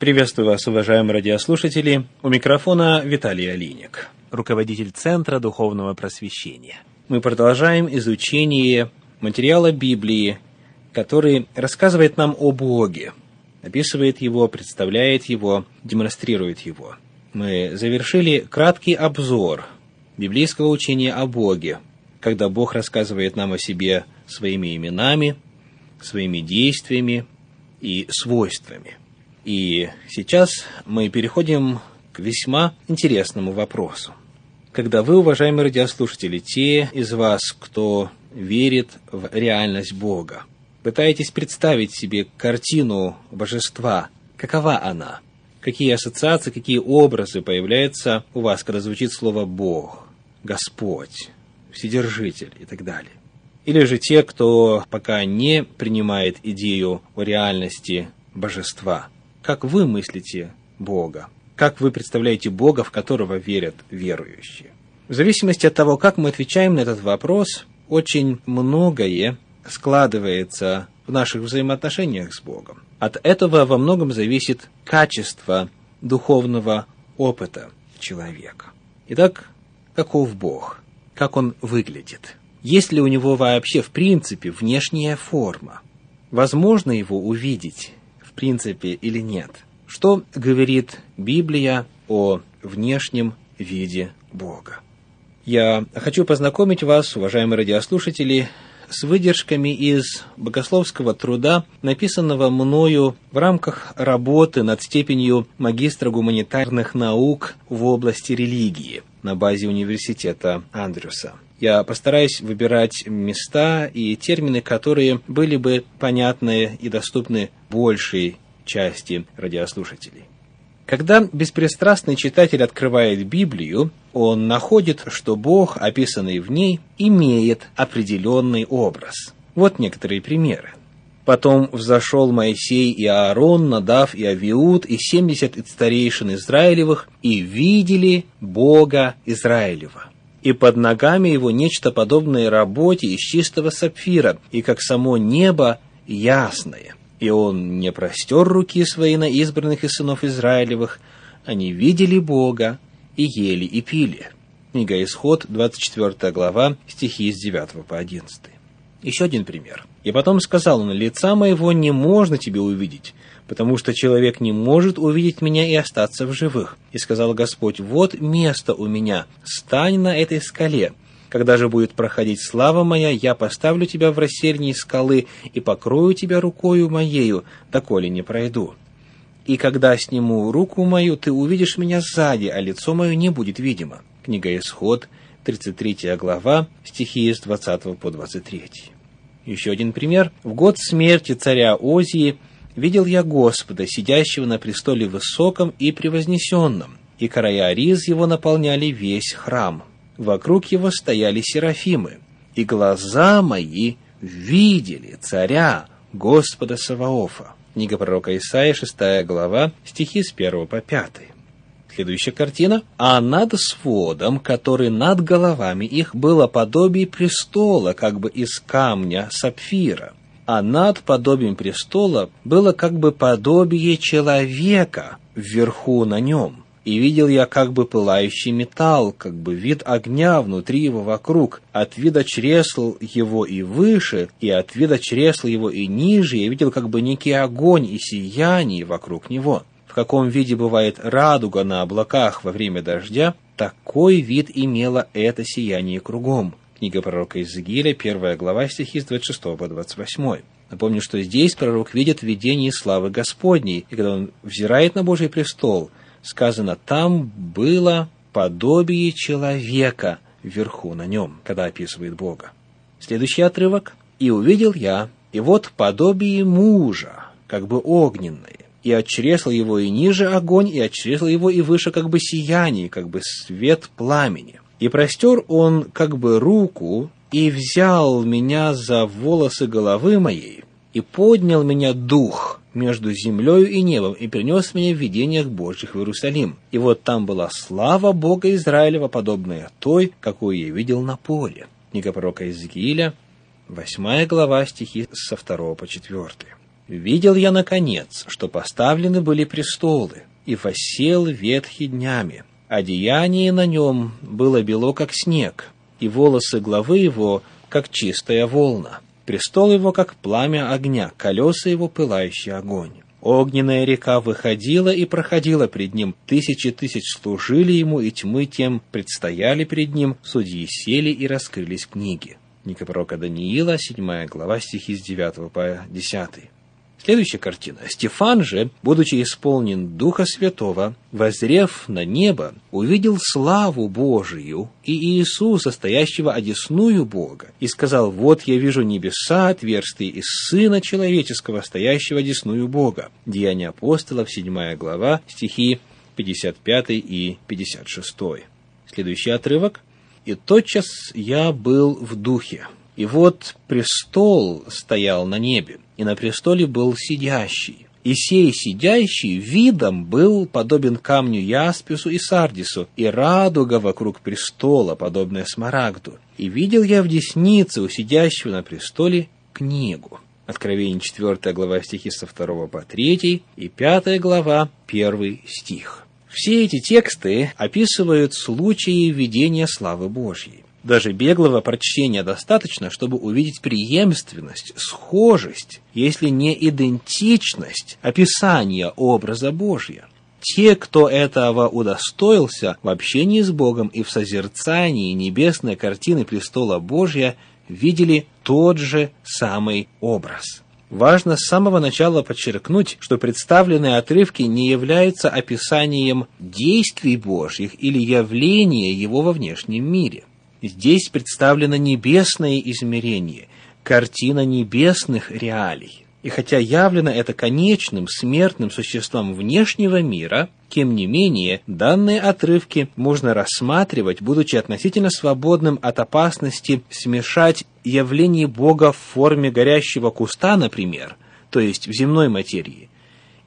Приветствую вас, уважаемые радиослушатели. У микрофона Виталий Алиник, руководитель Центра Духовного Просвещения. Мы продолжаем изучение материала Библии, который рассказывает нам о Боге, описывает его, представляет его, демонстрирует его. Мы завершили краткий обзор библейского учения о Боге, когда Бог рассказывает нам о себе своими именами, своими действиями и свойствами. И сейчас мы переходим к весьма интересному вопросу. Когда вы, уважаемые радиослушатели, те из вас, кто верит в реальность Бога, пытаетесь представить себе картину божества, какова она? Какие ассоциации, какие образы появляются у вас, когда звучит слово «Бог», «Господь», «Вседержитель» и так далее? Или же те, кто пока не принимает идею о реальности божества. Как вы мыслите Бога? Как вы представляете Бога, в которого верят верующие? В зависимости от того, как мы отвечаем на этот вопрос, очень многое складывается в наших взаимоотношениях с Богом. От этого во многом зависит качество духовного опыта человека. Итак, каков Бог? Как он выглядит? Есть ли у него вообще в принципе внешняя форма? Возможно его увидеть принципе или нет? Что говорит Библия о внешнем виде Бога? Я хочу познакомить вас, уважаемые радиослушатели, с выдержками из богословского труда, написанного мною в рамках работы над степенью магистра гуманитарных наук в области религии на базе университета Андрюса. Я постараюсь выбирать места и термины, которые были бы понятны и доступны большей части радиослушателей. Когда беспристрастный читатель открывает Библию, он находит, что Бог, описанный в ней, имеет определенный образ. Вот некоторые примеры. Потом взошел Моисей и Аарон, Надав и Авиуд, и семьдесят старейшин Израилевых, и видели Бога Израилева. И под ногами его нечто подобное работе из чистого сапфира, и как само небо ясное и он не простер руки свои на избранных из сынов Израилевых, они видели Бога и ели и пили. Книга Исход, 24 глава, стихи с 9 по 11. Еще один пример. «И потом сказал он, лица моего не можно тебе увидеть, потому что человек не может увидеть меня и остаться в живых. И сказал Господь, вот место у меня, стань на этой скале, когда же будет проходить слава моя, я поставлю тебя в рассельней скалы и покрою тебя рукою моею, доколе не пройду. И когда сниму руку мою, ты увидишь меня сзади, а лицо мое не будет видимо». Книга Исход, 33 глава, стихи с 20 по 23. Еще один пример. В год смерти царя Озии видел я Господа, сидящего на престоле высоком и превознесенном, и края риз его наполняли весь храм вокруг его стояли серафимы, и глаза мои видели царя Господа Саваофа. Книга пророка Исаия, 6 глава, стихи с 1 по 5. Следующая картина. «А над сводом, который над головами их, было подобие престола, как бы из камня сапфира, а над подобием престола было как бы подобие человека вверху на нем и видел я как бы пылающий металл, как бы вид огня внутри его вокруг. От вида чресл его и выше, и от вида чресл его и ниже я видел как бы некий огонь и сияние вокруг него. В каком виде бывает радуга на облаках во время дождя, такой вид имело это сияние кругом. Книга пророка Иезекииля, первая глава, стихи с 26 по 28. Напомню, что здесь пророк видит видение славы Господней, и когда он взирает на Божий престол – сказано, там было подобие человека вверху на нем, когда описывает Бога. Следующий отрывок. «И увидел я, и вот подобие мужа, как бы огненное, и от его и ниже огонь, и от его и выше как бы сияние, как бы свет пламени. И простер он как бы руку, и взял меня за волосы головы моей, и поднял меня дух, между землею и небом и принес меня в видениях Божьих в Иерусалим. И вот там была слава Бога Израилева, подобная той, какую я видел на поле. Книга пророка Иезекииля, 8 глава, стихи со 2 по 4. видел я, наконец, что поставлены были престолы, и восел ветхий днями. Одеяние на нем было бело, как снег, и волосы главы его, как чистая волна. Престол его, как пламя огня, колеса его, пылающий огонь. Огненная река выходила и проходила пред ним, тысячи тысяч служили ему, и тьмы тем предстояли пред ним, судьи сели и раскрылись книги. Книга пророка Даниила, 7 глава, стихи с 9 по 10. Следующая картина. Стефан же, будучи исполнен Духа Святого, возрев на небо, увидел славу Божию и Иисуса, стоящего одесную Бога, и сказал, «Вот я вижу небеса отверстые и Сына Человеческого, стоящего одесную Бога». Деяния апостолов, 7 глава, стихи 55 и 56. Следующий отрывок. «И тотчас я был в духе, и вот престол стоял на небе, и на престоле был сидящий. И сей сидящий видом был подобен камню Яспису и Сардису, и радуга вокруг престола, подобная смарагду. И видел я в деснице у сидящего на престоле книгу. Откровение 4 глава стихи со 2 по 3 и 5 глава 1 стих. Все эти тексты описывают случаи видения славы Божьей. Даже беглого прочтения достаточно, чтобы увидеть преемственность, схожесть, если не идентичность описания образа Божия. Те, кто этого удостоился в общении с Богом и в созерцании небесной картины престола Божия, видели тот же самый образ. Важно с самого начала подчеркнуть, что представленные отрывки не являются описанием действий Божьих или явления Его во внешнем мире. Здесь представлено небесное измерение, картина небесных реалий. И хотя явлено это конечным, смертным существом внешнего мира, тем не менее, данные отрывки можно рассматривать, будучи относительно свободным от опасности смешать явление Бога в форме горящего куста, например, то есть в земной материи,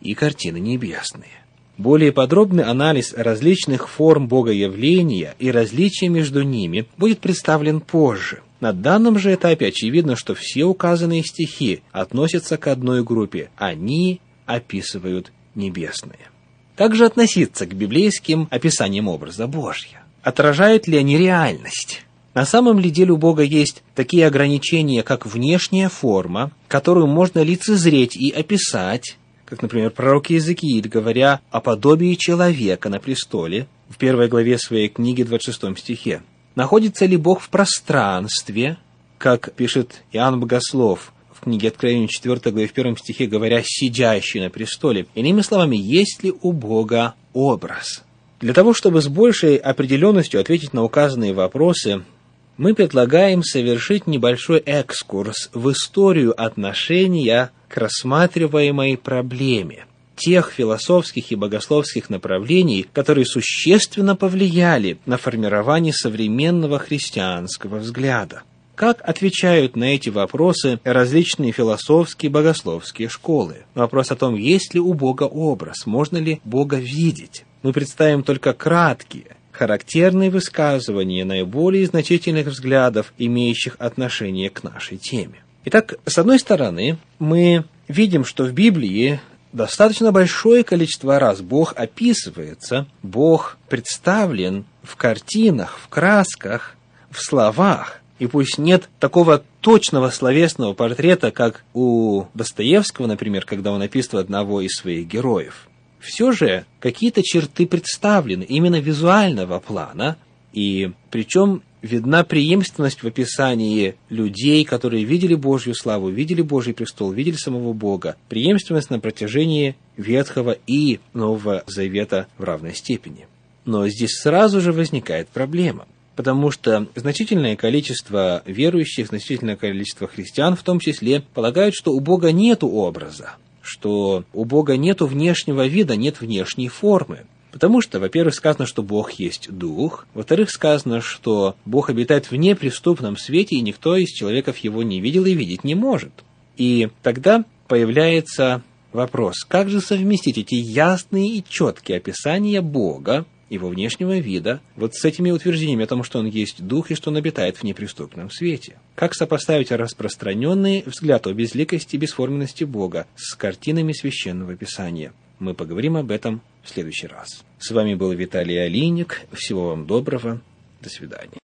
и картины небесные. Более подробный анализ различных форм богоявления и различия между ними будет представлен позже. На данном же этапе очевидно, что все указанные стихи относятся к одной группе. Они описывают небесные. Как же относиться к библейским описаниям образа Божья? Отражают ли они реальность? На самом ли деле у Бога есть такие ограничения, как внешняя форма, которую можно лицезреть и описать, как, например, пророк Иезекииль, говоря о подобии человека на престоле, в первой главе своей книги, 26 стихе. Находится ли Бог в пространстве, как пишет Иоанн Богослов в книге Откровения 4 главе в первом стихе, говоря «сидящий на престоле». Иными словами, есть ли у Бога образ? Для того, чтобы с большей определенностью ответить на указанные вопросы, мы предлагаем совершить небольшой экскурс в историю отношения к рассматриваемой проблеме тех философских и богословских направлений, которые существенно повлияли на формирование современного христианского взгляда. Как отвечают на эти вопросы различные философские и богословские школы? Вопрос о том, есть ли у Бога образ, можно ли Бога видеть. Мы представим только краткие, характерные высказывания наиболее значительных взглядов, имеющих отношение к нашей теме. Итак, с одной стороны, мы видим, что в Библии достаточно большое количество раз Бог описывается, Бог представлен в картинах, в красках, в словах. И пусть нет такого точного словесного портрета, как у Достоевского, например, когда он описывает одного из своих героев, все же какие-то черты представлены именно визуального плана, и причем видна преемственность в описании людей, которые видели Божью славу, видели Божий престол, видели самого Бога. Преемственность на протяжении Ветхого и Нового Завета в равной степени. Но здесь сразу же возникает проблема. Потому что значительное количество верующих, значительное количество христиан в том числе, полагают, что у Бога нет образа, что у Бога нет внешнего вида, нет внешней формы. Потому что, во-первых, сказано, что Бог есть Дух, во-вторых, сказано, что Бог обитает в неприступном свете, и никто из человеков его не видел и видеть не может. И тогда появляется вопрос, как же совместить эти ясные и четкие описания Бога его внешнего вида, вот с этими утверждениями о том, что он есть дух и что он обитает в неприступном свете. Как сопоставить распространенный взгляд о безликости и бесформенности Бога с картинами Священного Писания? Мы поговорим об этом в следующий раз. С вами был Виталий Алиник. Всего вам доброго. До свидания.